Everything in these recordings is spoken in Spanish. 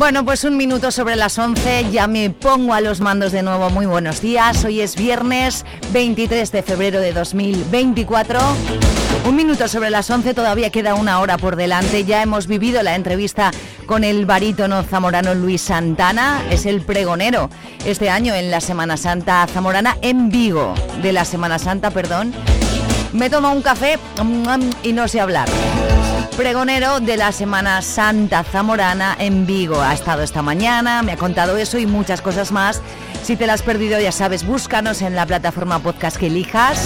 Bueno, pues un minuto sobre las 11, ya me pongo a los mandos de nuevo. Muy buenos días, hoy es viernes 23 de febrero de 2024. Un minuto sobre las 11, todavía queda una hora por delante. Ya hemos vivido la entrevista con el barítono zamorano Luis Santana, es el pregonero este año en la Semana Santa zamorana en Vigo, de la Semana Santa, perdón. Me tomo un café mm, y no sé hablar pregonero de la Semana Santa Zamorana en Vigo. Ha estado esta mañana, me ha contado eso y muchas cosas más. Si te las has perdido, ya sabes, búscanos en la plataforma podcast que elijas.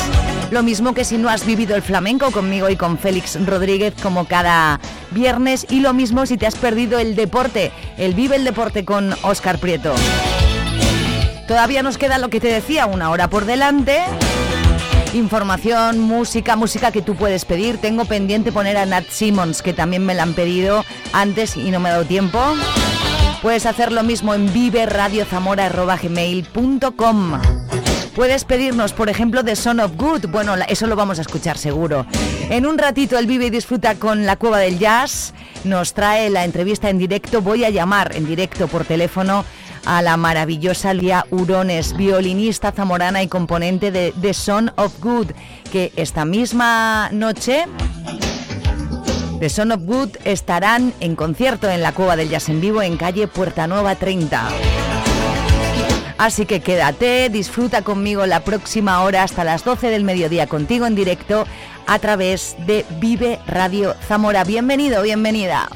Lo mismo que si no has vivido el flamenco conmigo y con Félix Rodríguez como cada viernes. Y lo mismo si te has perdido el deporte, el Vive el Deporte con Oscar Prieto. Todavía nos queda lo que te decía, una hora por delante información, música, música que tú puedes pedir. Tengo pendiente poner a Nat Simmons, que también me la han pedido antes y no me ha dado tiempo. Puedes hacer lo mismo en viveradiozamora.gmail.com Puedes pedirnos, por ejemplo, de Son of Good. Bueno, eso lo vamos a escuchar seguro. En un ratito el Vive y Disfruta con la Cueva del Jazz nos trae la entrevista en directo. Voy a llamar en directo por teléfono a la maravillosa Lía Urones, violinista zamorana y componente de The Son of Good, que esta misma noche The Son of Good estarán en concierto en la Cueva del Jazz en Vivo en calle Puerta Nueva 30. Así que quédate, disfruta conmigo la próxima hora hasta las 12 del mediodía contigo en directo a través de Vive Radio Zamora. Bienvenido, bienvenida.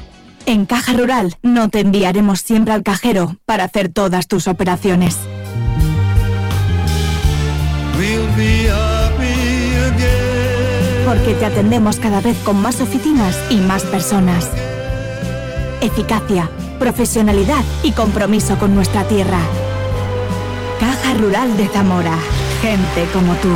En Caja Rural no te enviaremos siempre al cajero para hacer todas tus operaciones. Porque te atendemos cada vez con más oficinas y más personas. Eficacia, profesionalidad y compromiso con nuestra tierra. Caja Rural de Zamora. Gente como tú.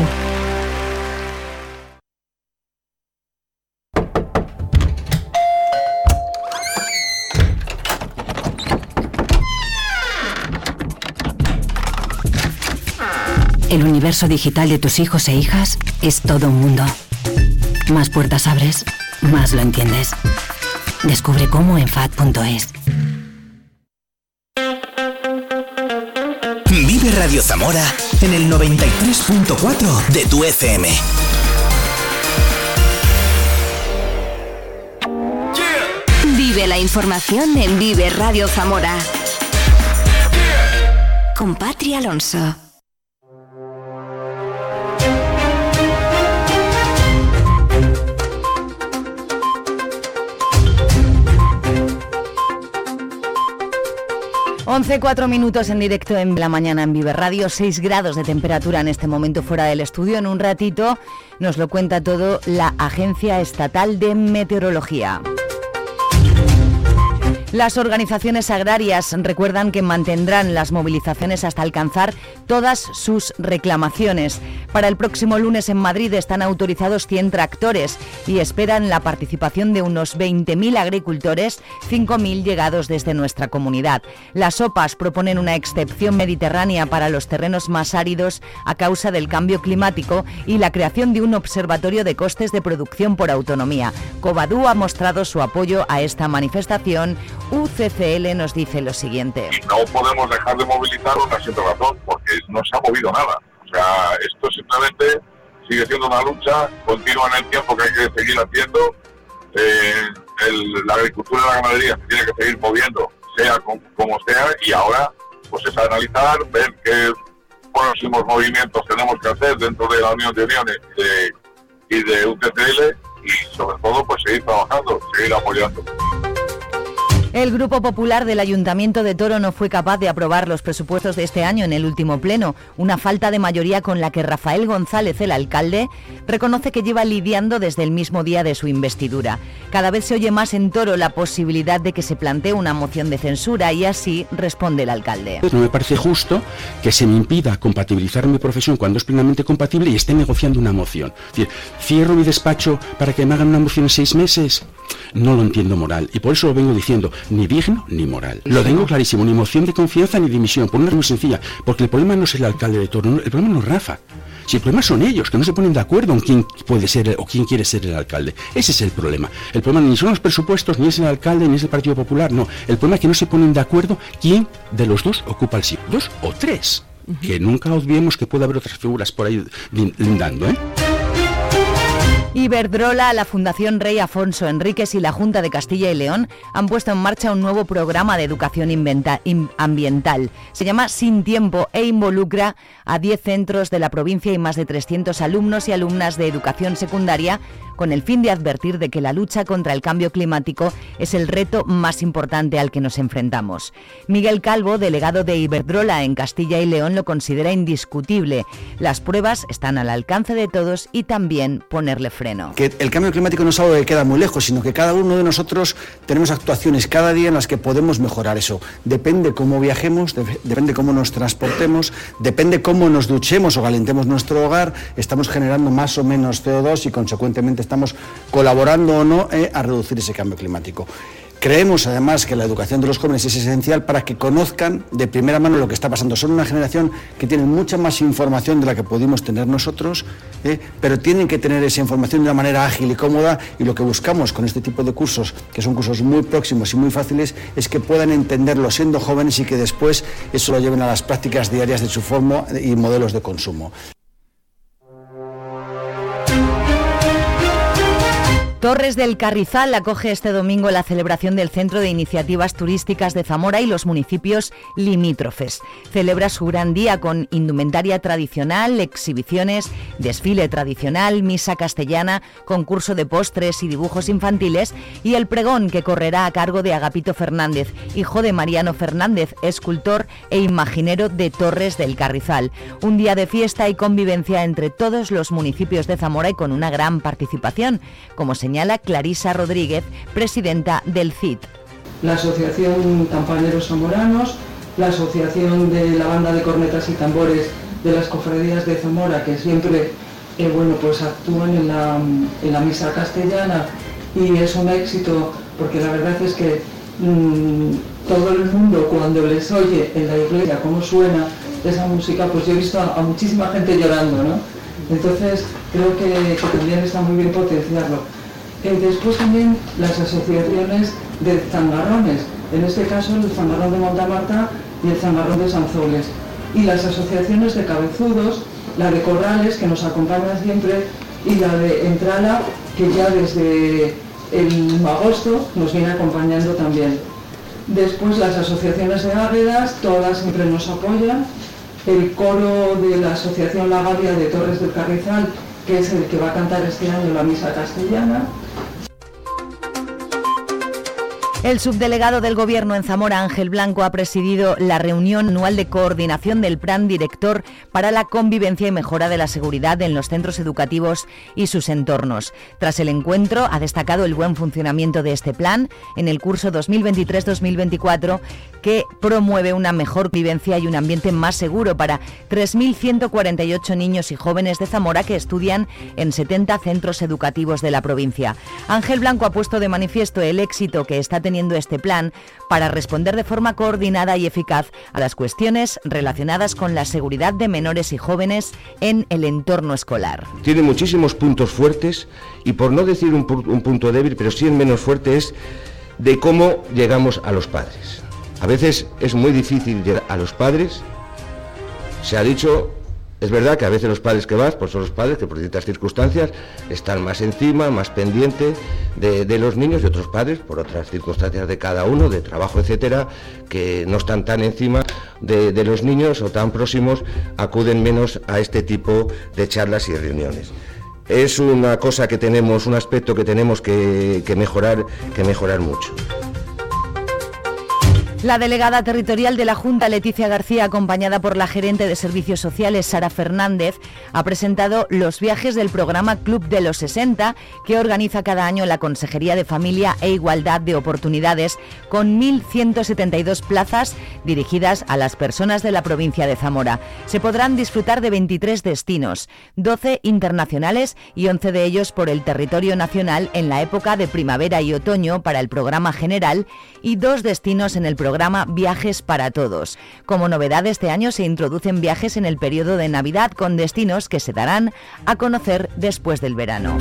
El universo digital de tus hijos e hijas es todo un mundo. Más puertas abres, más lo entiendes. Descubre cómo en FAD.es. Vive Radio Zamora en el 93.4 de tu FM. Vive la información en Vive Radio Zamora. Con Patria Alonso. 11, 4 minutos en directo en la mañana en Vive Radio, 6 grados de temperatura en este momento fuera del estudio. En un ratito nos lo cuenta todo la Agencia Estatal de Meteorología. Las organizaciones agrarias recuerdan que mantendrán las movilizaciones hasta alcanzar todas sus reclamaciones. Para el próximo lunes en Madrid están autorizados 100 tractores y esperan la participación de unos 20.000 agricultores, 5.000 llegados desde nuestra comunidad. Las OPAs proponen una excepción mediterránea para los terrenos más áridos a causa del cambio climático y la creación de un observatorio de costes de producción por autonomía. Covadú ha mostrado su apoyo a esta manifestación UCCL nos dice lo siguiente. No podemos dejar de movilizar una simple razón, porque no se ha movido nada. O sea, esto simplemente sigue siendo una lucha continua en el tiempo que hay que seguir haciendo. Eh, la agricultura y la ganadería se tiene que seguir moviendo, sea como sea, y ahora pues es analizar, ver qué próximos movimientos tenemos que hacer dentro de la Unión de Uniones y de UCCL y sobre todo pues seguir trabajando, seguir apoyando. El Grupo Popular del Ayuntamiento de Toro no fue capaz de aprobar los presupuestos de este año en el último pleno, una falta de mayoría con la que Rafael González, el alcalde, reconoce que lleva lidiando desde el mismo día de su investidura. Cada vez se oye más en Toro la posibilidad de que se plantee una moción de censura y así responde el alcalde. No me parece justo que se me impida compatibilizar mi profesión cuando es plenamente compatible y esté negociando una moción. Cierro mi despacho para que me hagan una moción en seis meses. No lo entiendo moral y por eso lo vengo diciendo ni digno ni moral. Lo tengo clarísimo, ni moción de confianza ni dimisión, por una razón muy sencilla, porque el problema no es el alcalde de Toro, el problema no es Rafa. Si el problema son ellos, que no se ponen de acuerdo en quién puede ser o quién quiere ser el alcalde. Ese es el problema. El problema ni son los presupuestos, ni es el alcalde, ni es el Partido Popular, no. El problema es que no se ponen de acuerdo quién de los dos ocupa el sitio. Dos o tres. Que nunca olvidemos que puede haber otras figuras por ahí lindando, ¿eh? Iberdrola, la Fundación Rey Afonso Enríquez y la Junta de Castilla y León han puesto en marcha un nuevo programa de educación ambiental. Se llama Sin Tiempo e involucra a 10 centros de la provincia y más de 300 alumnos y alumnas de educación secundaria con el fin de advertir de que la lucha contra el cambio climático es el reto más importante al que nos enfrentamos. Miguel Calvo, delegado de Iberdrola en Castilla y León, lo considera indiscutible. Las pruebas están al alcance de todos y también ponerle freno. Que el cambio climático no es algo que queda muy lejos, sino que cada uno de nosotros tenemos actuaciones cada día en las que podemos mejorar eso. Depende cómo viajemos, depende cómo nos transportemos, depende cómo nos duchemos o calentemos nuestro hogar, estamos generando más o menos CO2 y consecuentemente estamos colaborando o no eh, a reducir ese cambio climático. Creemos además que la educación de los jóvenes es esencial para que conozcan de primera mano lo que está pasando. Son una generación que tiene mucha más información de la que pudimos tener nosotros, eh, pero tienen que tener esa información de una manera ágil y cómoda y lo que buscamos con este tipo de cursos, que son cursos muy próximos y muy fáciles, es que puedan entenderlo siendo jóvenes y que después eso lo lleven a las prácticas diarias de su forma y modelos de consumo. Torres del Carrizal acoge este domingo la celebración del Centro de Iniciativas Turísticas de Zamora y los municipios limítrofes. Celebra su gran día con indumentaria tradicional, exhibiciones, desfile tradicional, misa castellana, concurso de postres y dibujos infantiles y el pregón que correrá a cargo de Agapito Fernández, hijo de Mariano Fernández, escultor e imaginero de Torres del Carrizal. Un día de fiesta y convivencia entre todos los municipios de Zamora y con una gran participación, como señala señala Clarisa Rodríguez, presidenta del CID. La Asociación Campaneros Zamoranos, la Asociación de la Banda de Cornetas y Tambores de las Cofradías de Zamora, que siempre eh, bueno, pues actúan en la, misa castellana y es un éxito porque la verdad es que mm, todo el mundo cuando les oye en la iglesia cómo suena esa música, pues yo he visto a, muchísima gente llorando, ¿no? Entonces creo que también está muy bien potenciarlo. Después también las asociaciones de zangarrones, en este caso el zangarrón de Montamarta y el zangarrón de Sanzoles. Y las asociaciones de cabezudos, la de Corrales, que nos acompaña siempre, y la de Entrala, que ya desde el agosto nos viene acompañando también. Después las asociaciones de águedas, todas siempre nos apoyan. El coro de la Asociación La Gavia de Torres del Carrizal, que es el que va a cantar este año la misa castellana. El subdelegado del Gobierno en Zamora, Ángel Blanco, ha presidido la reunión anual de coordinación del Plan Director para la Convivencia y Mejora de la Seguridad en los centros educativos y sus entornos. Tras el encuentro, ha destacado el buen funcionamiento de este plan en el curso 2023-2024 que promueve una mejor vivencia y un ambiente más seguro para 3.148 niños y jóvenes de Zamora que estudian en 70 centros educativos de la provincia. Ángel Blanco ha puesto de manifiesto el éxito que está teniendo este plan para responder de forma coordinada y eficaz a las cuestiones relacionadas con la seguridad de menores y jóvenes en el entorno escolar. Tiene muchísimos puntos fuertes y por no decir un, un punto débil, pero sí el menos fuerte es de cómo llegamos a los padres. A veces es muy difícil llegar a los padres. Se ha dicho es verdad que a veces los padres que vas, pues son los padres que por distintas circunstancias están más encima, más pendientes de, los niños y otros padres, por otras circunstancias de cada uno, de trabajo, etcétera, que no están tan encima de, los niños o tan próximos, acuden menos a este tipo de charlas y reuniones. Es una cosa que tenemos, un aspecto que tenemos que, que mejorar, que mejorar mucho. La delegada territorial de la Junta, Leticia García, acompañada por la gerente de Servicios Sociales, Sara Fernández, ha presentado los viajes del programa Club de los 60, que organiza cada año la Consejería de Familia e Igualdad de Oportunidades, con 1.172 plazas dirigidas a las personas de la provincia de Zamora. Se podrán disfrutar de 23 destinos, 12 internacionales y 11 de ellos por el territorio nacional en la época de primavera y otoño para el programa general y dos destinos en el programa programa Viajes para Todos. Como novedad este año se introducen viajes en el periodo de Navidad con destinos que se darán a conocer después del verano.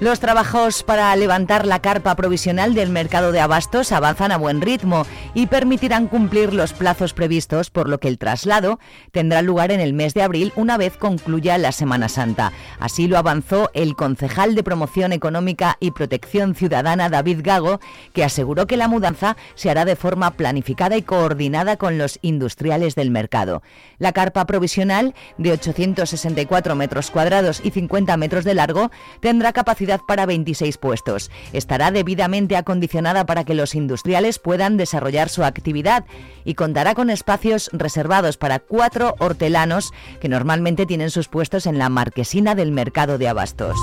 Los trabajos para levantar la carpa provisional del mercado de abastos avanzan a buen ritmo y permitirán cumplir los plazos previstos, por lo que el traslado tendrá lugar en el mes de abril una vez concluya la Semana Santa. Así lo avanzó el concejal de Promoción Económica y Protección Ciudadana David Gago, que aseguró que la mudanza se hará de forma planificada y coordinada con los industriales del mercado. La carpa provisional de 864 metros cuadrados y 50 metros de largo tendrá capacidad para 26 puestos. Estará debidamente acondicionada para que los industriales puedan desarrollar su actividad y contará con espacios reservados para cuatro hortelanos que normalmente tienen sus puestos en la marquesina del mercado de abastos.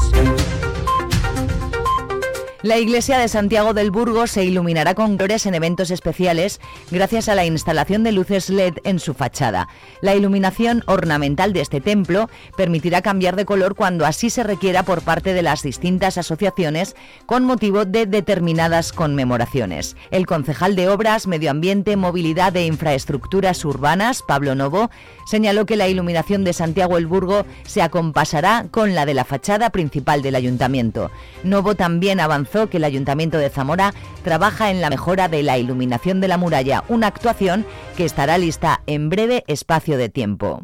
La iglesia de Santiago del Burgo se iluminará con colores en eventos especiales gracias a la instalación de luces LED en su fachada. La iluminación ornamental de este templo permitirá cambiar de color cuando así se requiera por parte de las distintas asociaciones con motivo de determinadas conmemoraciones. El concejal de Obras, Medio Ambiente, Movilidad e Infraestructuras Urbanas, Pablo Novo, señaló que la iluminación de Santiago el Burgo se acompasará con la de la fachada principal del ayuntamiento. Novo también avanzó que el Ayuntamiento de Zamora trabaja en la mejora de la iluminación de la muralla, una actuación que estará lista en breve espacio de tiempo.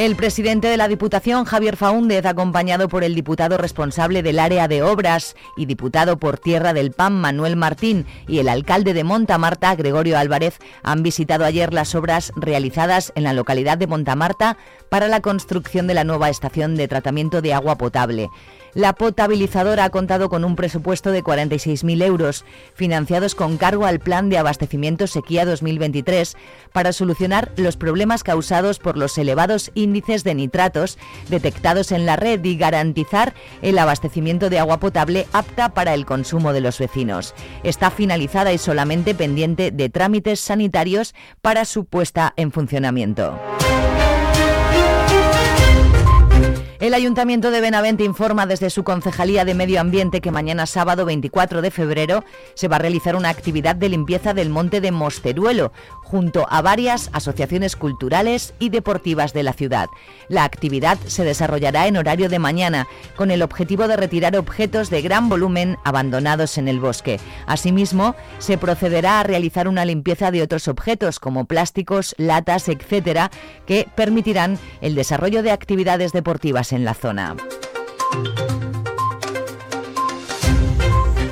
El presidente de la Diputación, Javier Faúndez, acompañado por el diputado responsable del área de obras y diputado por Tierra del PAN, Manuel Martín, y el alcalde de Montamarta, Gregorio Álvarez, han visitado ayer las obras realizadas en la localidad de Montamarta para la construcción de la nueva estación de tratamiento de agua potable. La potabilizadora ha contado con un presupuesto de 46.000 euros, financiados con cargo al Plan de Abastecimiento Sequía 2023, para solucionar los problemas causados por los elevados índices de nitratos detectados en la red y garantizar el abastecimiento de agua potable apta para el consumo de los vecinos. Está finalizada y solamente pendiente de trámites sanitarios para su puesta en funcionamiento. El Ayuntamiento de Benavente informa desde su Concejalía de Medio Ambiente que mañana sábado 24 de febrero se va a realizar una actividad de limpieza del monte de Mosteruelo junto a varias asociaciones culturales y deportivas de la ciudad. La actividad se desarrollará en horario de mañana con el objetivo de retirar objetos de gran volumen abandonados en el bosque. Asimismo, se procederá a realizar una limpieza de otros objetos como plásticos, latas, etcétera, que permitirán el desarrollo de actividades deportivas en la zona.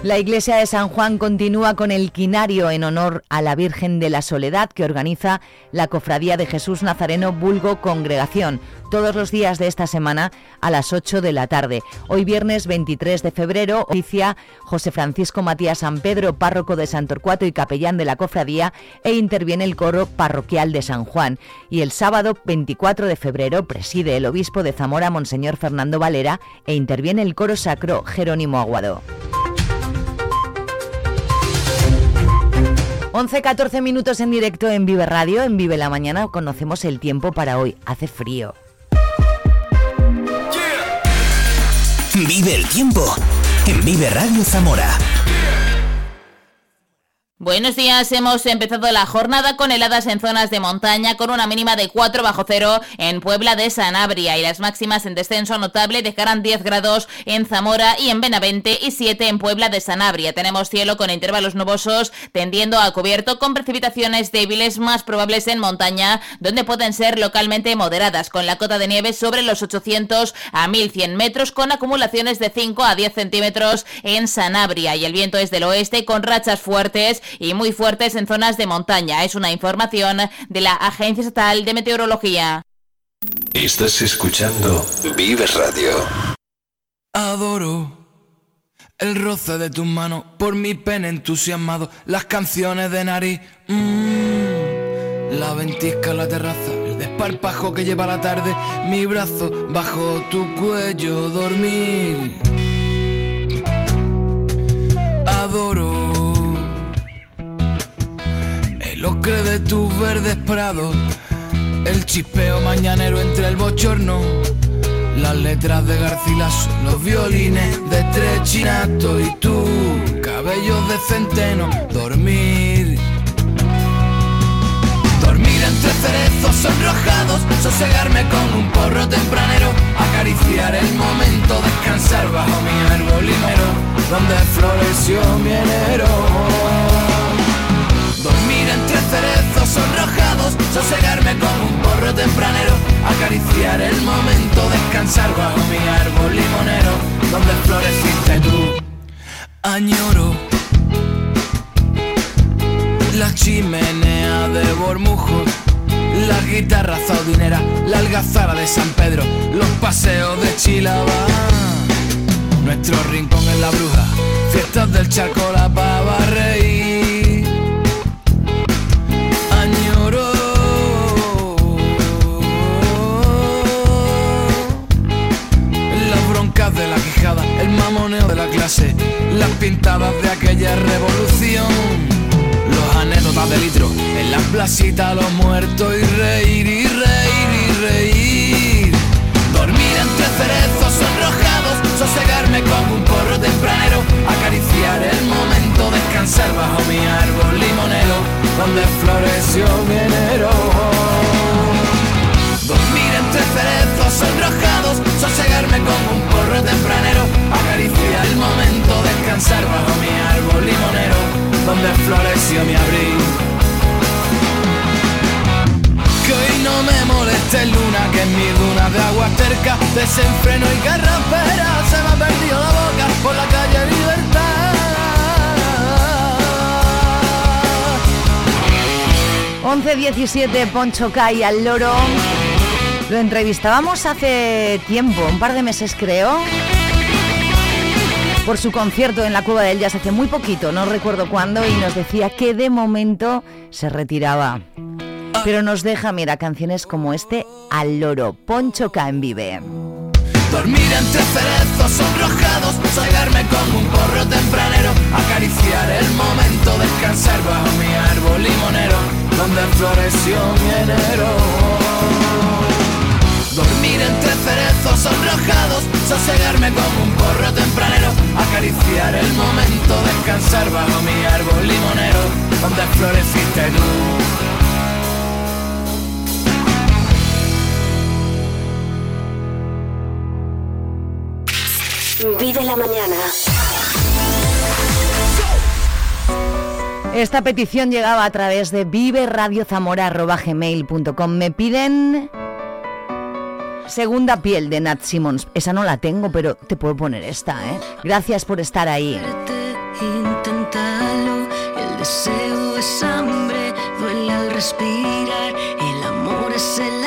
La iglesia de San Juan continúa con el quinario en honor a la Virgen de la Soledad que organiza la Cofradía de Jesús Nazareno Vulgo Congregación todos los días de esta semana a las 8 de la tarde. Hoy viernes 23 de febrero oficia José Francisco Matías San Pedro, párroco de San Torcuato y capellán de la cofradía, e interviene el coro parroquial de San Juan. Y el sábado 24 de febrero preside el obispo de Zamora, Monseñor Fernando Valera, e interviene el coro sacro Jerónimo Aguado. 11-14 minutos en directo en Vive Radio, en Vive la Mañana. Conocemos el tiempo para hoy. Hace frío. Vive el tiempo en Vive Radio Zamora. Buenos días, hemos empezado la jornada con heladas en zonas de montaña con una mínima de 4 bajo cero en Puebla de Sanabria y las máximas en descenso notable dejarán 10 grados en Zamora y en Benavente y 7 en Puebla de Sanabria. Tenemos cielo con intervalos nubosos tendiendo a cubierto con precipitaciones débiles más probables en montaña donde pueden ser localmente moderadas con la cota de nieve sobre los 800 a 1100 metros con acumulaciones de 5 a 10 centímetros en Sanabria y el viento es del oeste con rachas fuertes y muy fuertes en zonas de montaña. Es una información de la Agencia Estatal de Meteorología. Estás escuchando Vives Radio. Adoro el roce de tus manos por mi pene entusiasmado, las canciones de nariz, mm, la ventisca en la terraza, el desparpajo que lleva la tarde, mi brazo bajo tu cuello dormir. Adoro el ocre de tus verdes prados, el chispeo mañanero entre el bochorno las letras de Garcilaso, los violines de Trechinato y tú, cabellos de centeno, dormir. Dormir entre cerezos sonrojados, sosegarme con un porro tempranero, acariciar el momento, descansar bajo mi árbol limero, donde floreció mi enero dormir entre cerezos sonrojados, sosegarme con un porro tempranero, acariciar el momento, descansar bajo mi árbol limonero, donde floreciste tú. Añoro la chimenea de Bormujos, la guitarra zaudinera, la algazara de San Pedro, los paseos de Chilaba, nuestro rincón en la bruja, fiestas del charco, la pava reír las pintadas de aquella revolución, los anécdotas de litro, en las placitas los muertos y reír y reír y reír. Dormir entre cerezos sonrojados, sosegarme como un porro tempranero, acariciar el momento, descansar bajo mi árbol limonero, donde floreció mi enero. Dormir entre cerezos cerca, desenfreno y carraspera, se me ha perdido la boca por la calle Libertad. 11-17 Poncho Cay al loro lo entrevistábamos hace tiempo, un par de meses creo, por su concierto en la Cueva del Jazz hace muy poquito, no recuerdo cuándo, y nos decía que de momento se retiraba. Pero nos deja, mira, canciones como este al loro, Poncho en Vive. Dormir entre cerezos sonrojados, salgarme como un porro tempranero, acariciar el momento, descansar bajo mi árbol limonero, donde floreció mi enero. Dormir entre cerezos sonrojados, sosegarme como un porro tempranero, acariciar el momento, descansar bajo mi árbol limonero, donde floreciste tú. Vive la mañana. Esta petición llegaba a través de viveradiozamora.gmail.com. Me piden Segunda piel de Nat Simmons. Esa no la tengo, pero te puedo poner esta, ¿eh? Gracias por estar ahí. el deseo es hambre, duele al respirar, el amor es el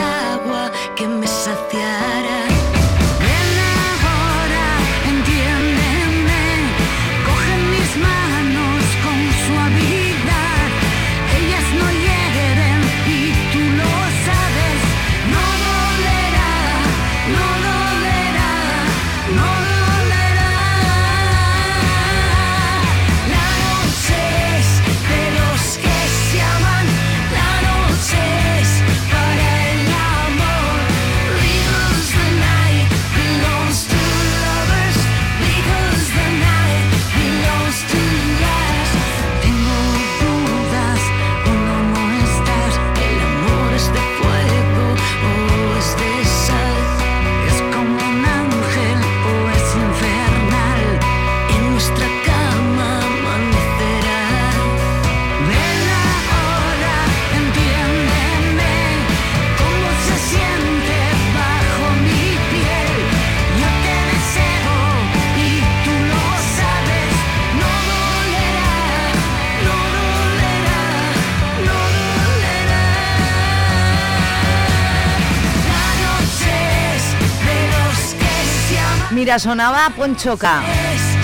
Sonaba Ponchoca.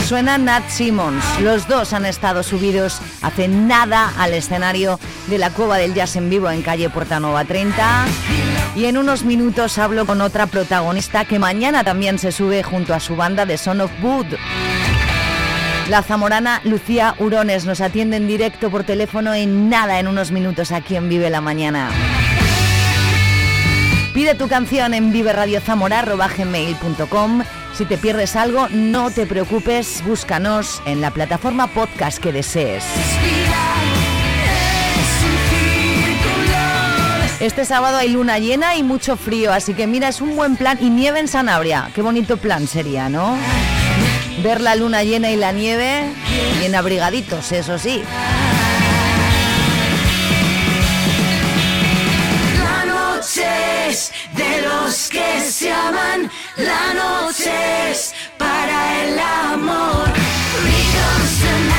Suena Nat Simmons. Los dos han estado subidos hace nada al escenario de la Cueva del Jazz en vivo en calle Portanova 30. Y en unos minutos hablo con otra protagonista que mañana también se sube junto a su banda de Son of Wood. La zamorana Lucía Urones nos atiende en directo por teléfono en nada, en unos minutos aquí en Vive la Mañana. Pide tu canción en viveradiozamora.gmail.com Si te pierdes algo, no te preocupes, búscanos en la plataforma podcast que desees. Este sábado hay luna llena y mucho frío, así que mira, es un buen plan y nieve en Sanabria. Qué bonito plan sería, ¿no? ver la luna llena y la nieve, bien abrigaditos, eso sí. Se aman, la noche es para el amor. Because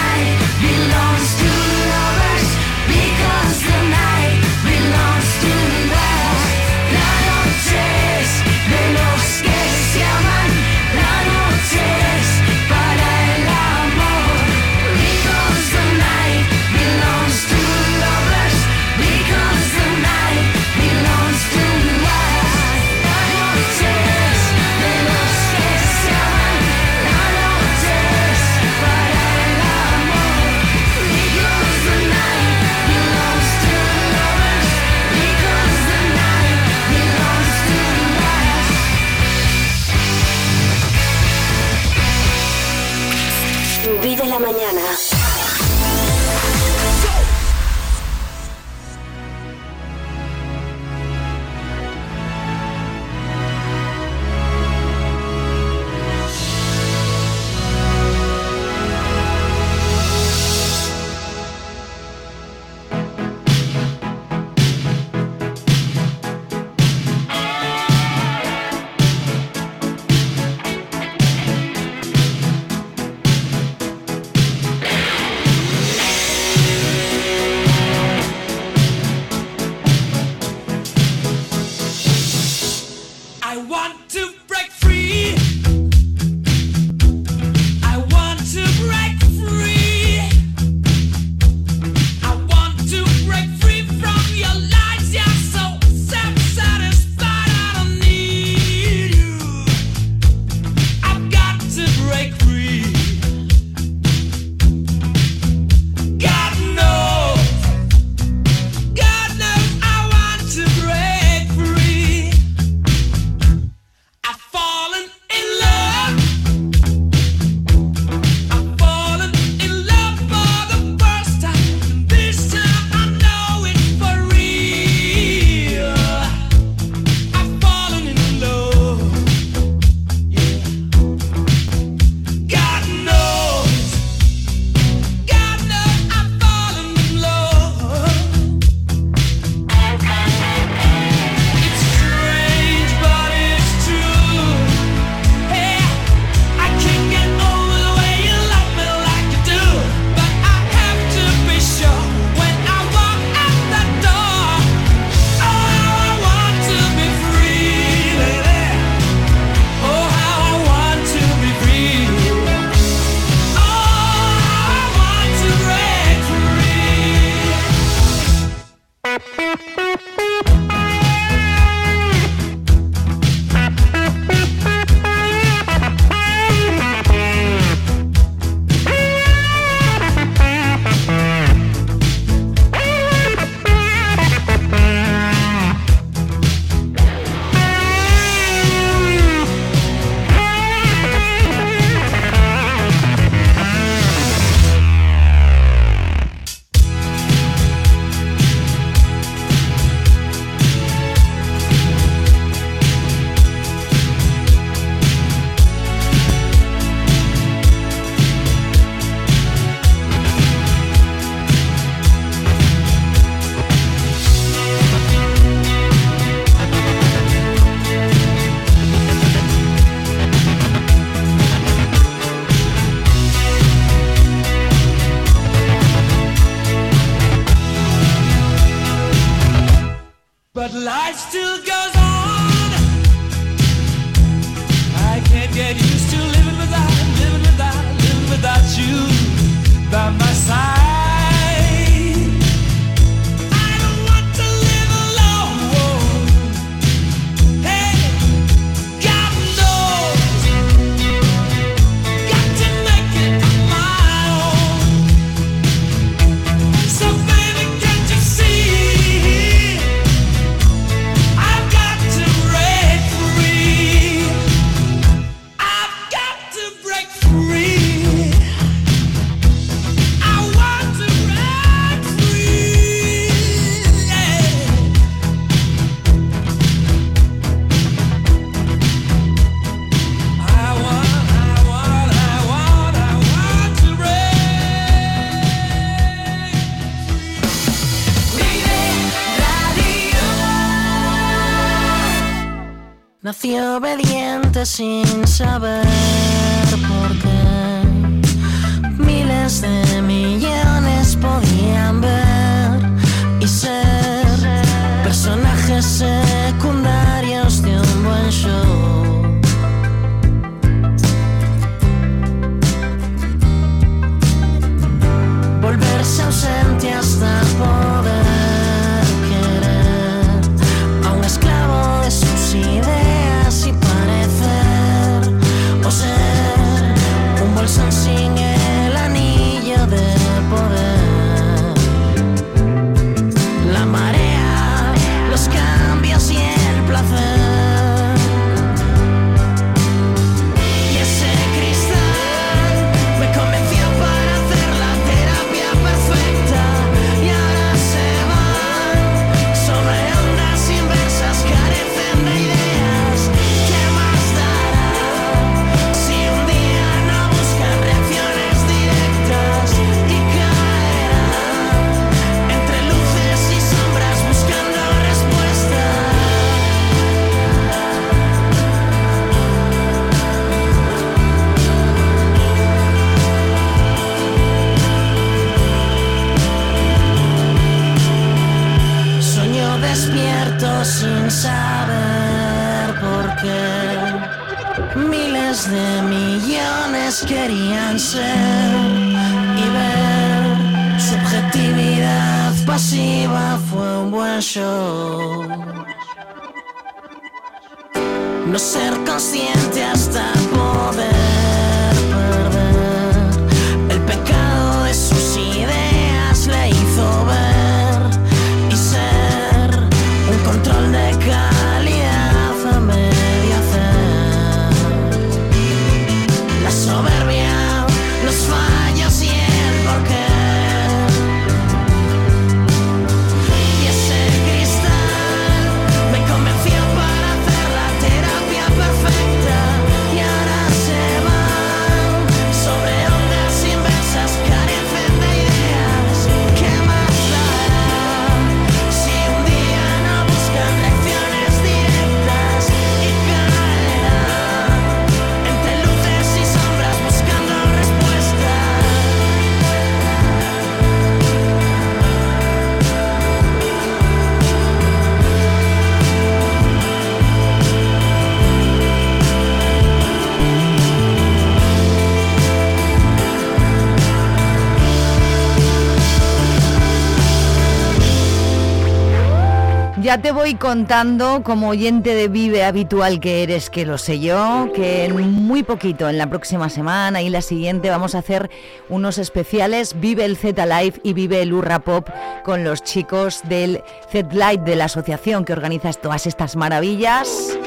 Ya te voy contando, como oyente de Vive habitual que eres, que lo sé yo, que en muy poquito, en la próxima semana y la siguiente, vamos a hacer unos especiales Vive el Z Live y Vive el Urra Pop con los chicos del Z Live de la asociación que organiza todas estas maravillas.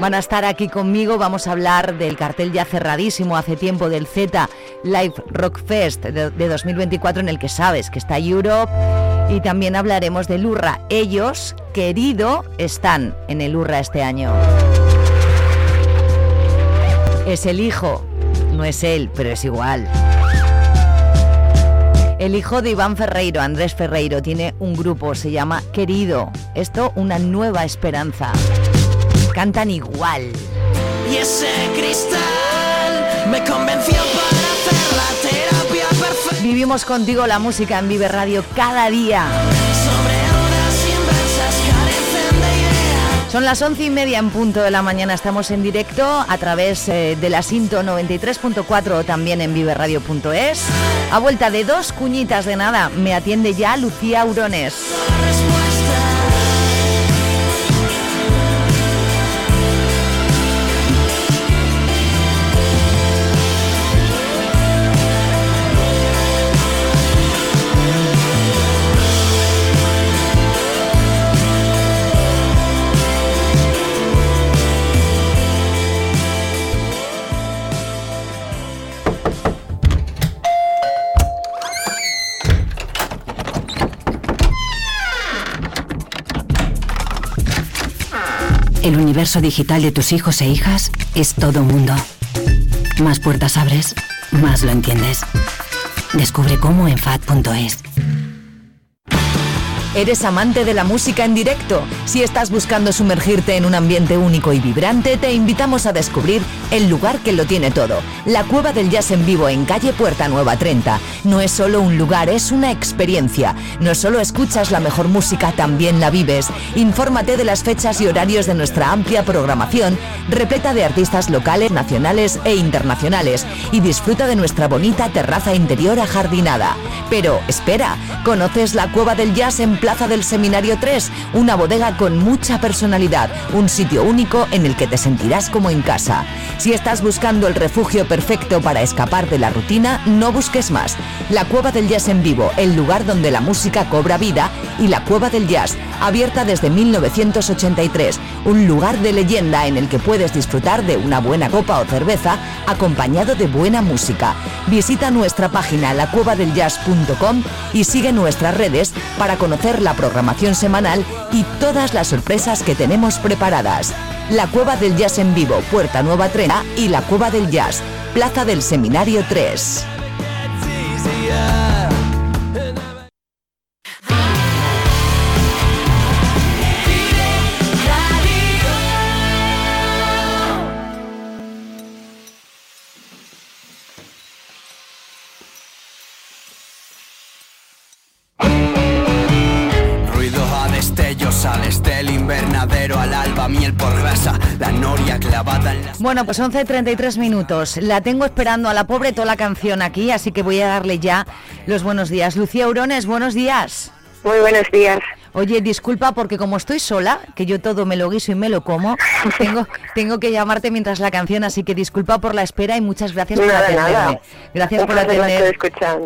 Van a estar aquí conmigo, vamos a hablar del cartel ya cerradísimo hace tiempo del Z Live Rock Fest de, de 2024 en el que sabes que está Europe y también hablaremos del Urra. Ellos, querido, están en el Urra este año. Es el hijo, no es él, pero es igual. El hijo de Iván Ferreiro, Andrés Ferreiro, tiene un grupo, se llama Querido. Esto, una nueva esperanza. Cantan igual. Y ese cristal me convenció para hacer la perfecta. Vivimos contigo la música en Vive Radio cada día. Son las once y media en punto de la mañana. Estamos en directo a través eh, de la Cinto 93.4 o también en viveradio.es. A vuelta de dos cuñitas de nada, me atiende ya Lucía Aurones. El universo digital de tus hijos e hijas es todo un mundo. Más puertas abres, más lo entiendes. Descubre cómo en FAD.es. ¿Eres amante de la música en directo? Si estás buscando sumergirte en un ambiente único y vibrante, te invitamos a descubrir el lugar que lo tiene todo. La Cueva del Jazz en vivo en calle Puerta Nueva 30. No es solo un lugar, es una experiencia. No solo escuchas la mejor música, también la vives. Infórmate de las fechas y horarios de nuestra amplia programación, repleta de artistas locales, nacionales e internacionales. Y disfruta de nuestra bonita terraza interior ajardinada. Pero espera, ¿conoces la Cueva del Jazz en Plaza del Seminario 3? Una bodega con mucha personalidad, un sitio único en el que te sentirás como en casa. Si estás buscando el refugio perfecto para escapar de la rutina, no busques más. La Cueva del Jazz en vivo, el lugar donde la música cobra vida, y la Cueva del Jazz, abierta desde 1983, un lugar de leyenda en el que puedes disfrutar de una buena copa o cerveza acompañado de buena música. Visita nuestra página lacuevadeljazz.com y sigue nuestras redes para conocer la programación semanal y todas las sorpresas que tenemos preparadas. La Cueva del Jazz en vivo, Puerta Nueva Trena y la Cueva del Jazz, Plaza del Seminario 3. Bueno, pues 11.33 minutos. La tengo esperando a la pobre toda la canción aquí, así que voy a darle ya los buenos días. Lucía Urones, buenos días. Muy buenos días. Oye, disculpa porque como estoy sola, que yo todo me lo guiso y me lo como, tengo, tengo que llamarte mientras la canción, así que disculpa por la espera y muchas gracias por atenderme. nada. Gracias Un por atender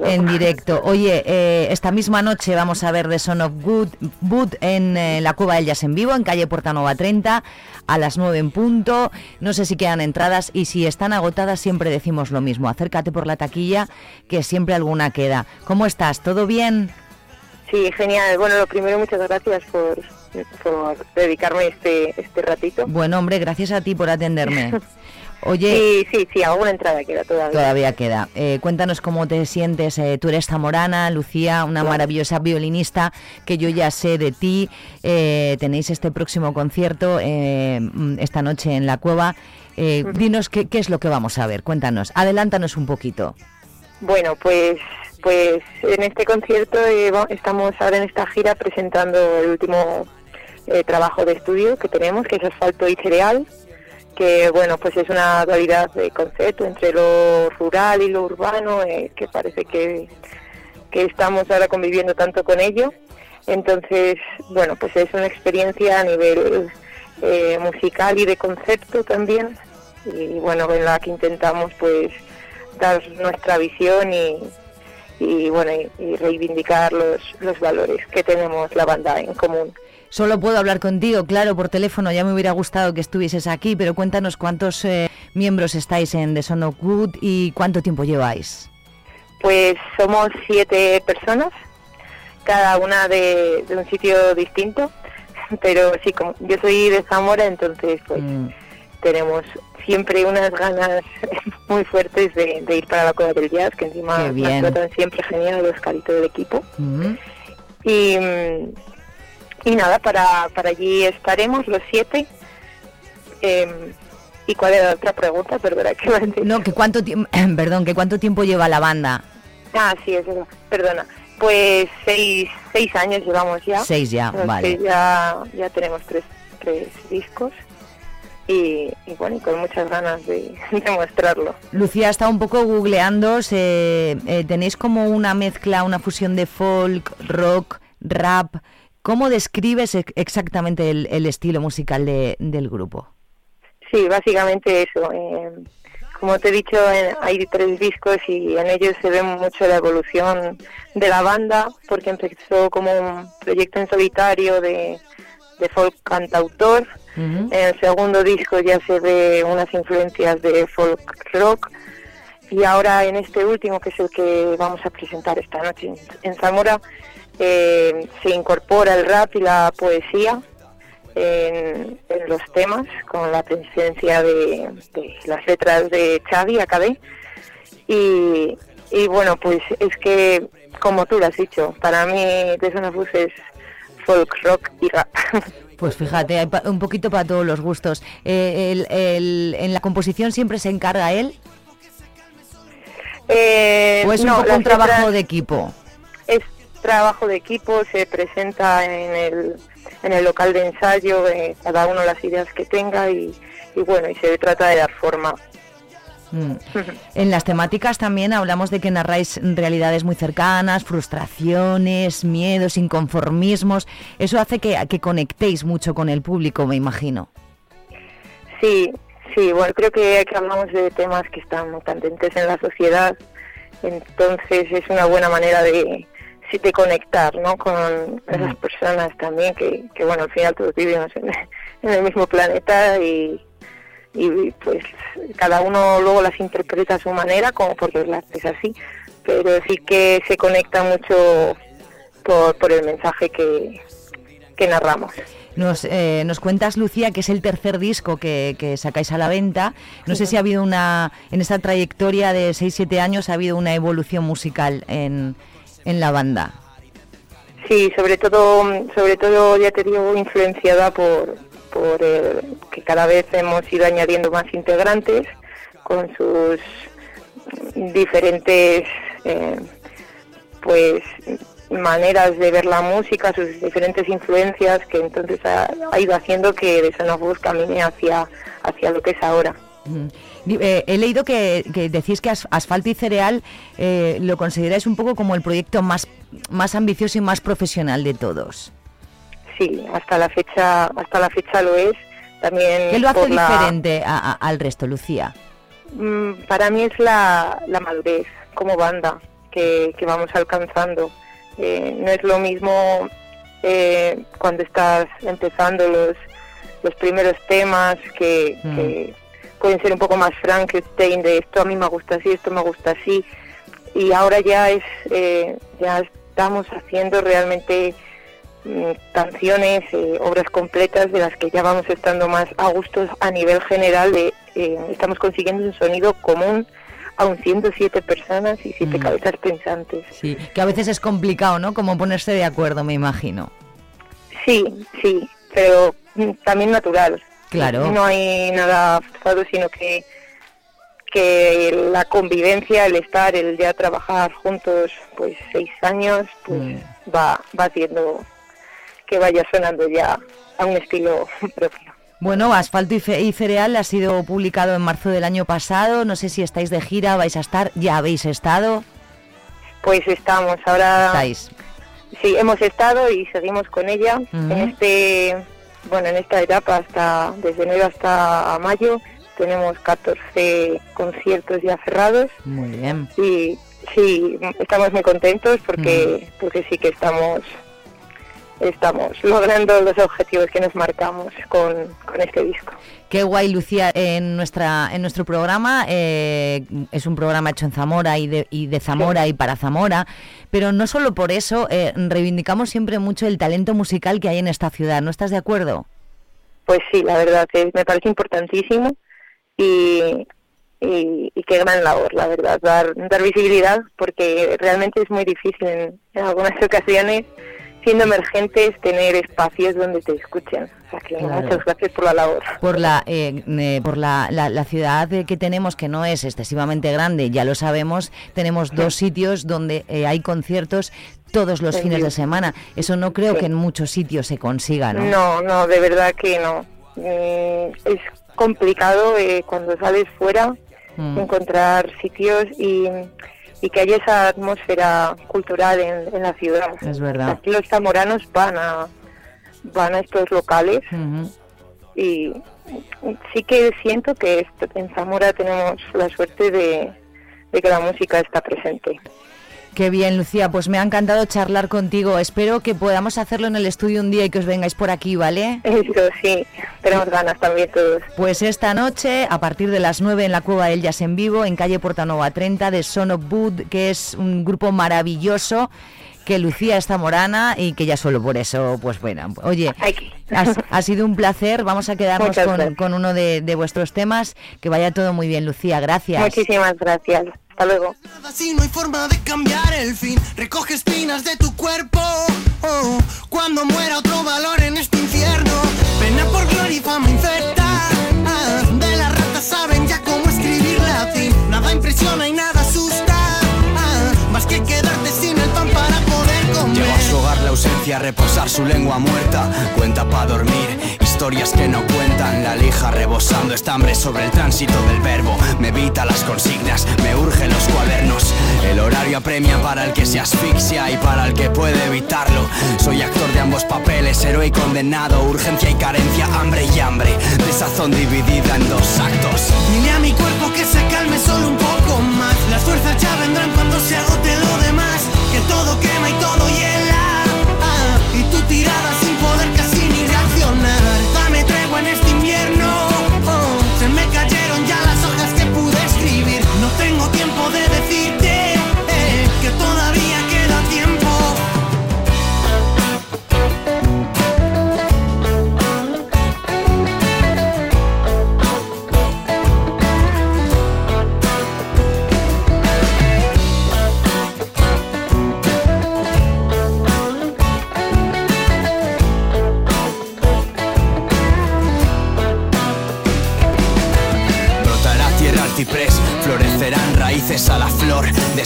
en directo. Oye, eh, esta misma noche vamos a ver The Son of Good Wood en eh, la Cueva del Jazz en vivo, en calle Puerta Nueva 30, a las 9 en punto. No sé si quedan entradas y si están agotadas siempre decimos lo mismo. Acércate por la taquilla, que siempre alguna queda. ¿Cómo estás? ¿Todo bien? Sí, genial. Bueno, lo primero, muchas gracias por, por dedicarme este, este ratito. Bueno, hombre, gracias a ti por atenderme. Oye, Sí, sí, sí, alguna entrada queda todavía. Todavía queda. Eh, cuéntanos cómo te sientes. eh, tú eres zamorana, Lucía, una maravillosa violinista que yo ya sé de ti. Eh, tenéis este próximo concierto eh, mm, esta noche en la cueva. Eh, dinos qué, qué es lo que vamos a ver. Cuéntanos, adelántanos un poquito. Bueno, pues pues en este concierto eh, estamos ahora en esta gira presentando el último eh, trabajo de estudio que tenemos, que es Asfalto y Cereal, que bueno, pues es una dualidad de concepto entre lo rural y lo urbano, eh, que parece que, que estamos ahora conviviendo tanto con ello. Entonces, bueno, pues es una experiencia a nivel eh, musical y de concepto también, y bueno, en la que intentamos pues dar nuestra visión y, y bueno y, y reivindicar los, los valores que tenemos la banda en común. Solo puedo hablar contigo, claro, por teléfono. Ya me hubiera gustado que estuvieses aquí, pero cuéntanos cuántos eh, miembros estáis en The Son of Good y cuánto tiempo lleváis. Pues somos siete personas, cada una de, de un sitio distinto, pero sí, como yo soy de Zamora, entonces pues Mm. Tenemos siempre unas ganas muy fuertes de, de ir para la Cueva del Jazz, que encima nos tratan siempre genial los caritos del equipo. Mm. Y, y nada, para, para allí estaremos los siete. Em, ¿Y cuál era la otra pregunta? Perdona, que. No, que cuánto perdón, que cuánto tiempo lleva la banda. Ah, sí, es verdad. Perdona. Pues seis, seis años llevamos ya. Seis ya, vale. Ya, ya tenemos tres, tres discos. Y, y bueno, y con muchas ganas de, de mostrarlo. Lucía está un poco googleando, eh, tenéis como una mezcla, una fusión de folk, rock, rap. ¿Cómo describes ex- exactamente el, el estilo musical de- del grupo? Sí, básicamente eso. eh, como te he dicho, eh, hay tres discos y en ellos se ve mucho la evolución de la banda, porque empezó como un proyecto en solitario de, de folk cantautor. En el segundo disco ya se ve unas influencias de folk rock. Y ahora en este último, que es el que vamos a presentar esta noche en, Zamora, eh, se incorpora el rap y la poesía en, los temas, con la presencia de, las letras de Xavi Acabé. Y, y bueno, pues es que, como tú lo has dicho, para mí The Son of Us es folk, rock y rap. Pues fíjate, hay pa- un poquito para todos los gustos. Eh, el- el- ¿En la composición siempre se encarga él? Eh, ¿O es un poco un trabajo de equipo? Es trabajo de equipo, se presenta en el, en el local de ensayo, eh, cada uno las ideas que tenga y, y bueno, y se trata de dar forma. Mm. En las temáticas también hablamos de que narráis realidades muy cercanas, frustraciones, miedos, inconformismos. Eso hace que, que conectéis mucho con el público, me imagino. Sí, sí, bueno, creo que, que hablamos de temas que están muy candentes en la sociedad, entonces es una buena manera de, sí, de conectar ¿no? con esas personas también, que, que bueno, al final todos vivimos en, en el mismo planeta y, y pues cada uno luego las interpreta a su manera, como porque la- es así, pero sí que se conecta mucho por, por el mensaje que, que narramos. Nos, eh, nos cuentas, Lucía, que es el tercer disco que, que sacáis a la venta. No sé si ha habido una, en esta trayectoria de 6-7 años, ha habido una evolución musical en, en la banda. Sí, sobre todo, sobre todo ya te digo, influenciada por, por eh, que cada vez hemos ido añadiendo más integrantes con sus diferentes eh, pues maneras de ver la música, sus diferentes influencias, que entonces ha, ido haciendo que de Sonofus camine hacia, hacia lo que es ahora. Eh, he leído que, decís que As- Asfalto y Cereal eh, lo consideráis un poco como el proyecto más, más ambicioso y más profesional de todos. Sí, hasta la fecha, hasta la fecha lo es. También ¿Qué lo hace la- diferente a- a- al resto, Lucía? Mm, para mí es la, la madurez como banda que, que vamos alcanzando. Eh, no es lo mismo eh, cuando estás empezando los, los primeros temas que, Mm. que pueden ser un poco más Frankenstein de esto a mí me gusta así, esto me gusta así. Y ahora ya es eh, ya estamos haciendo realmente canciones, eh, obras completas de las que ya vamos estando más a gustos a nivel general de eh, estamos consiguiendo un sonido común aun siendo siete personas y siete Mm. cabezas pensantes. Sí, que a veces es complicado, ¿no? Como ponerse de acuerdo, me imagino. Sí, sí, pero mm, también natural. Claro. No hay nada forzado, sino que que la convivencia, el estar, el ya trabajar juntos, pues seis años, pues Mm. va va haciendo que vaya sonando ya a un estilo propio. Bueno, Asfalto y, Fe- y Cereal ha sido publicado en marzo del año pasado. No sé si estáis de gira, vais a estar, ya habéis estado. Pues estamos ahora. Estáis. Sí, hemos estado y seguimos con ella en este, bueno, en esta etapa hasta desde enero hasta mayo tenemos 14 conciertos ya cerrados Muy bien. y sí, estamos muy contentos porque porque sí que estamos estamos logrando los objetivos que nos marcamos con, con este disco. Qué guay, Lucía, en nuestra en nuestro programa eh, es un programa hecho en Zamora y de, y de Zamora y para Zamora, pero no solo por eso eh, reivindicamos siempre mucho el talento musical que hay en esta ciudad. ¿No estás de acuerdo? Pues sí, la verdad, es, me parece importantísimo y, y, y qué gran labor, la verdad, dar, dar visibilidad, porque realmente es muy difícil en, en algunas ocasiones, siendo emergentes, tener espacios donde te escuchen. O sea que Claro. muchas gracias por la labor. Por la eh, eh, por la, la- la ciudad eh, que tenemos, que no es excesivamente grande, ya lo sabemos, tenemos dos sitios donde eh, hay conciertos todos los fines de semana. Eso no creo Sí. que en muchos sitios se consiga, ¿no? No, no, de verdad que no. Mm, es complicado eh, cuando sales fuera Mm. encontrar sitios y, y que haya esa atmósfera cultural en, en la ciudad. Es verdad. Aquí los zamoranos van a van a estos locales y sí que siento que en Zamora tenemos la suerte de, de que la música está presente. Qué bien, Lucía, pues me ha encantado charlar contigo. Espero que podamos hacerlo en el estudio un día y que os vengáis por aquí, ¿vale? Eso sí, tenemos ganas también todos. Pues esta noche, a partir de las 9 en la Cueva del Jazz en vivo, en calle Portanova 30, de Son of Wood, que es un grupo maravilloso, que Lucía está morana y que ya solo por eso, pues bueno, oye, ha sido un placer. Vamos a quedarnos con uno de, de vuestros temas. Que vaya todo muy bien, Lucía. Gracias. Muchísimas gracias. Hasta luego. Así no hay forma de cambiar el fin. Recoge espinas de tu cuerpo. oh, cuando muera otro valor en este infierno. Pena por gloria y fama infecta. ah, de las ratas saben ya cómo escribir latín. Nada impresiona y nada asusta. ah, más que quedarte sin el pan para poder comer. Lleva a su hogar la ausencia reposar su lengua muerta. Cuenta pa' dormir, historias que no cuentan. La lija rebosando estambre sobre el tránsito del verbo. Me evita las consignas, me urgen los cuadernos. El horario apremia para el que se asfixia y para el que puede evitarlo. Soy actor de ambos papeles, héroe y condenado. Urgencia y carencia, hambre y hambre. Desazón dividida en dos actos. Dile a mi cuerpo que se calme solo un poco más. Las fuerzas ya vendrán cuando se agote lo demás. Que todo quema y todo hiela. Ah, y tu tirada en este invierno.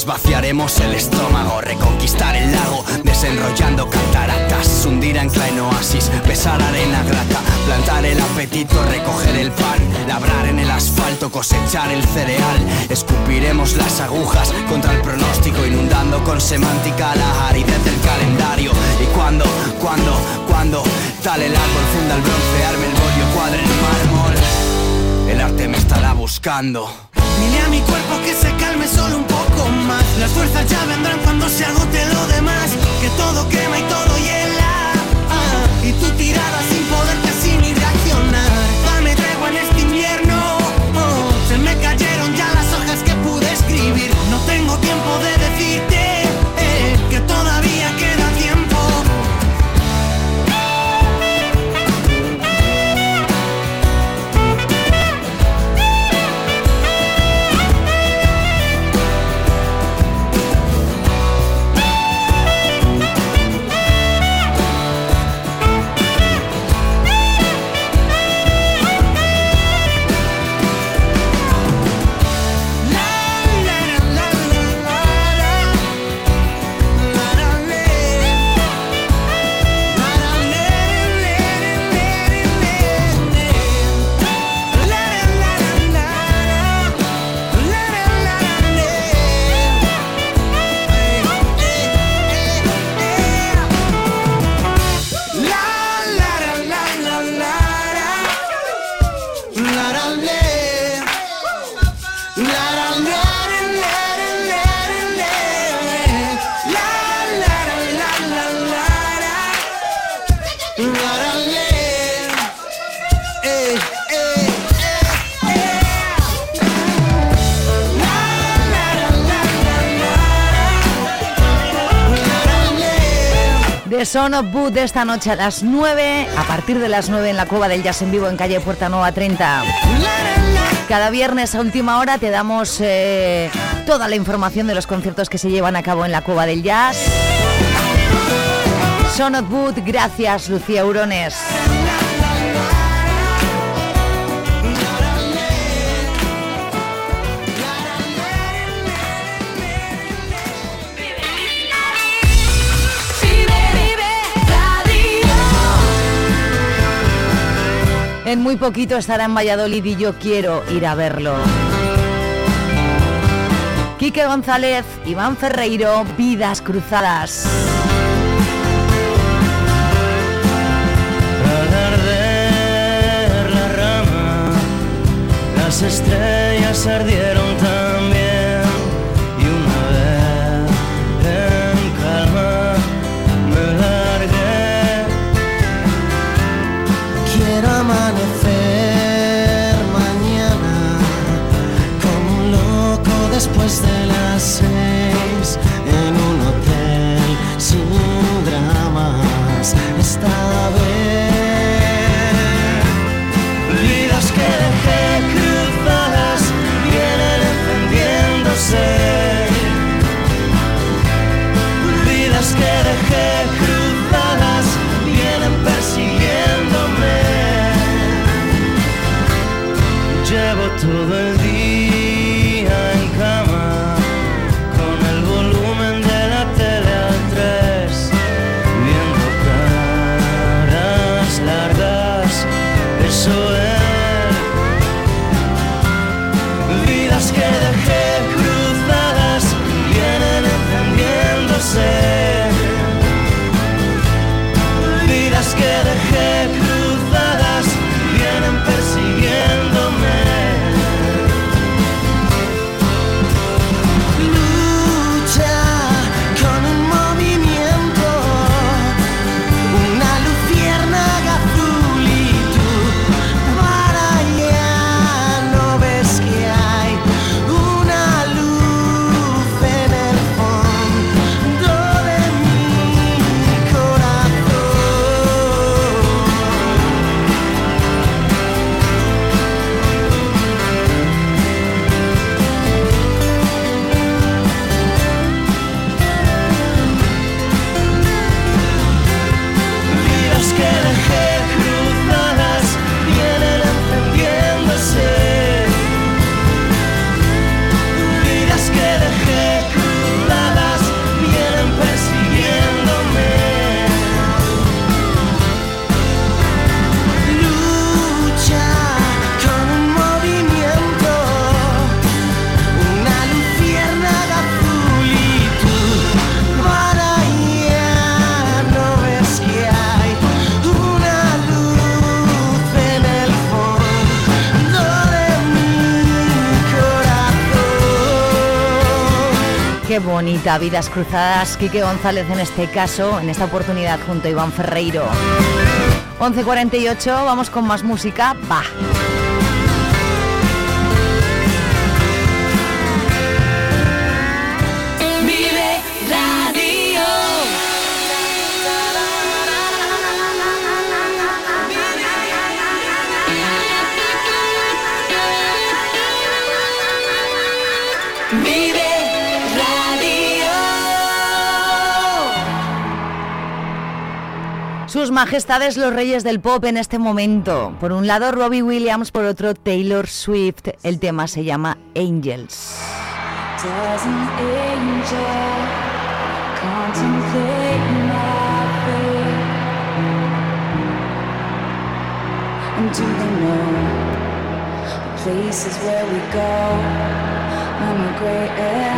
Flor. Desvaciaremos el estómago, reconquistar el lago, desenrollando cataratas. Hundir ancla en oasis, besar arena grata, plantar el apetito, recoger el pan, labrar en el asfalto, cosechar el cereal. Escupiremos las agujas contra el pronóstico, inundando con semántica la aridez del calendario. Y cuando, cuando, cuando, tal el árbol funda el bronce, arme el bollo, cuadre el mármol. El arte me estará buscando. Dile a mi cuerpo que se calme solo un poco Las fuerzas ya vendrán cuando se agote lo demás. Que todo quema y todo hiela. Ah, y tu tirada Son of Boot esta noche a las 9, a partir de las 9 en la Cueva del Jazz en vivo en calle Puerta Nueva 30. Cada viernes a última hora te damos eh, toda la información de los conciertos que se llevan a cabo en la Cueva del Jazz. Son of Boot, gracias Lucía Urones. En muy poquito estará en Valladolid y yo quiero ir a verlo. Quique González, Iván Ferreiro, Vidas Cruzadas. Loco después bonita, Vidas Cruzadas. Quique González en este caso, en esta oportunidad junto a Iván Ferreiro. 11.48, vamos con más música. Va. Sus majestades los reyes del pop en este momento. Por un lado Robbie Williams, por otro Taylor Swift. El tema se llama Angels. Where we go when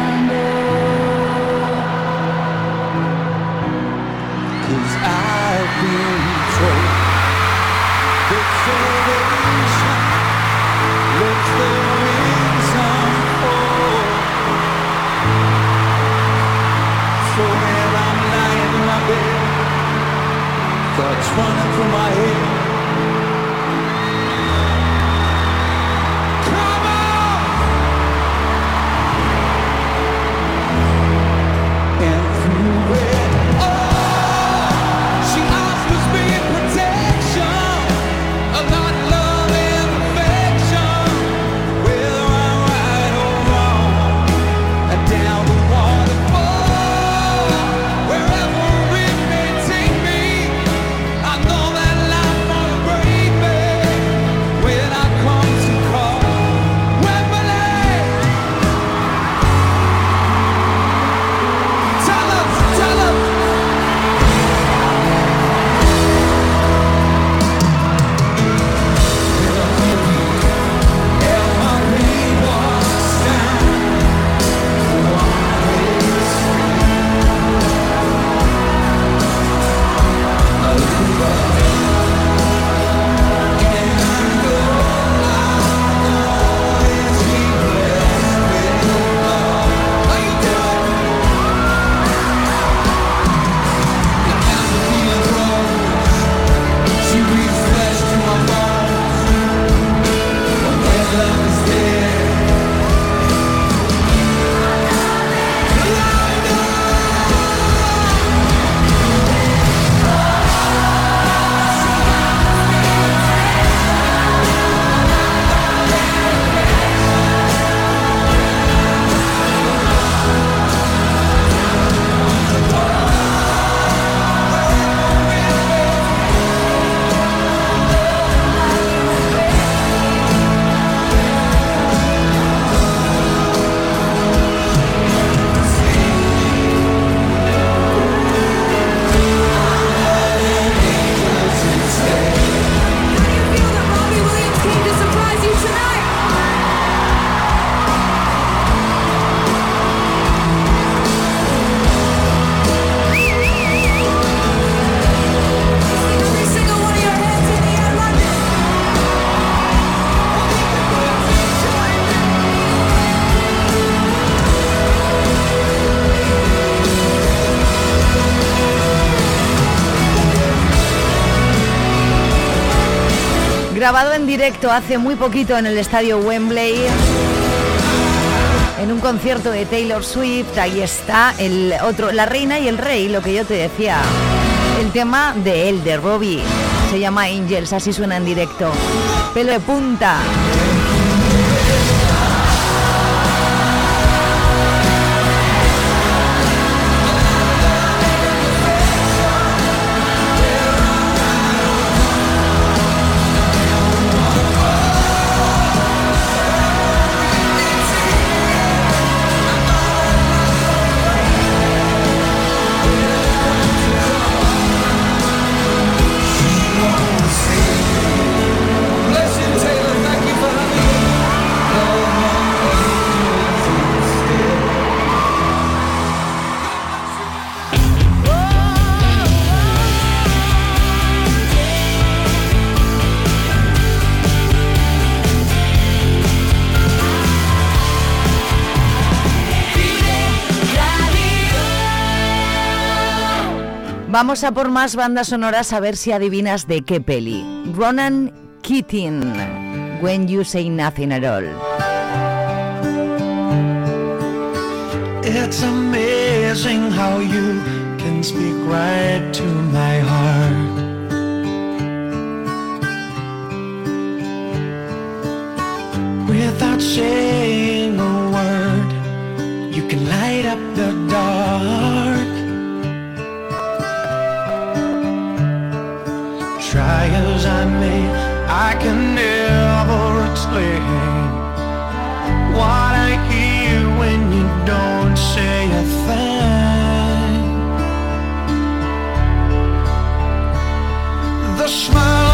hace muy poquito en el estadio Wembley. En un concierto de Taylor Swift, ahí está el otro, la reina y el rey, lo que yo te decía. El tema de él, de Robbie. Se llama Angels, así suena en directo. Pelo de punta. Vamos a por más bandas sonoras a ver si adivinas de qué peli. Ronan Keating, When You Say Nothing at All. It's amazing how you can speak right to my heart. Without saying a word, you can light up the dark. I can never explain what I hear when you don't say a thing. The smile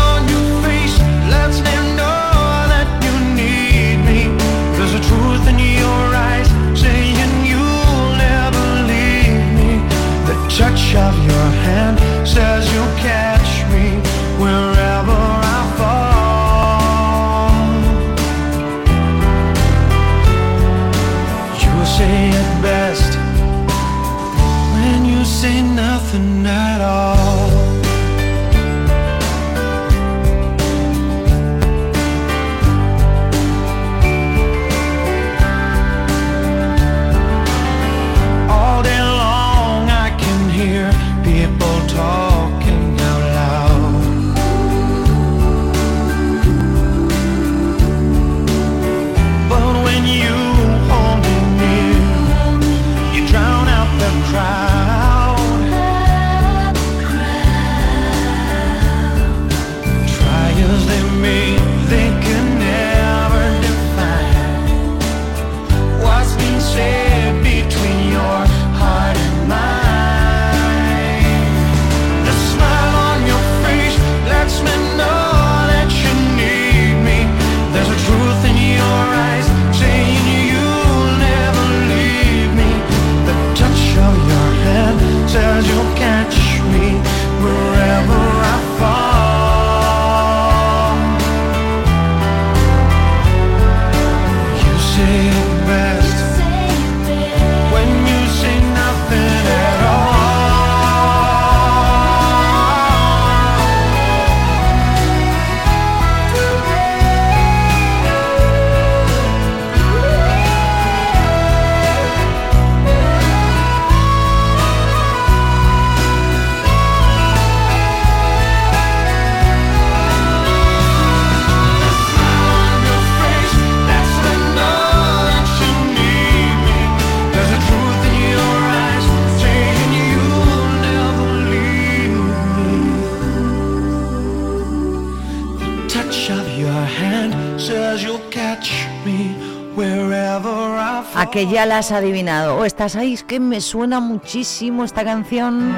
que ya la has adivinado. O estás ahí, es que me suena muchísimo esta canción.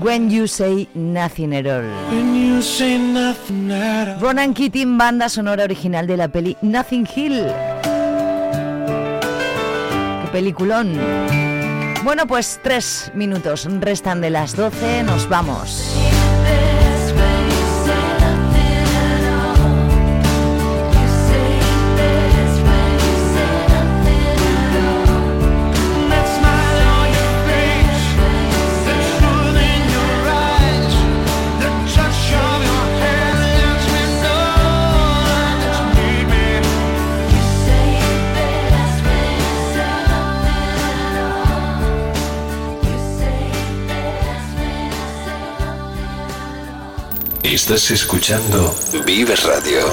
When You Say Nothing at All. all. Ronan Keating, banda sonora original de la peli Nothing Hill. ¡Qué peliculón! Bueno, pues tres minutos restan de las 12, nos vamos. Estás escuchando Vive Radio.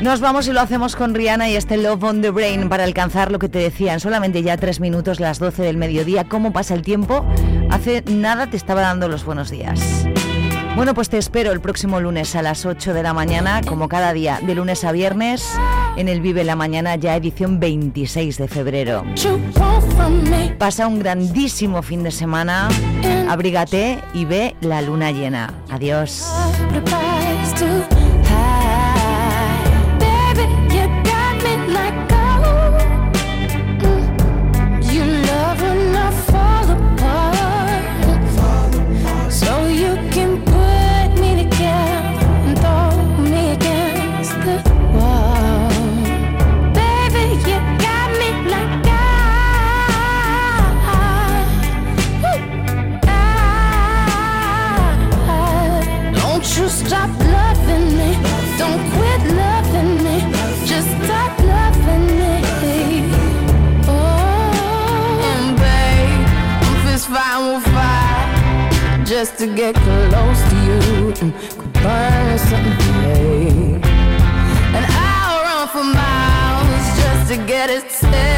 Nos vamos y lo hacemos con Rihanna y este Love on the Brain para alcanzar lo que te decían. Solamente ya tres minutos, las 12 del mediodía. ¿Cómo pasa el tiempo? Hace nada te estaba dando los buenos días. Bueno, pues te espero el próximo lunes a las 8 de la mañana, como cada día, de lunes a viernes, en el Vive la Mañana, ya edición 26 de febrero. Pasa un grandísimo fin de semana, abrígate y ve la luna llena. Adiós. Just to get close to you. Mm, Could burn something. And I'll run for miles just to get a taste.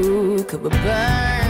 could burn?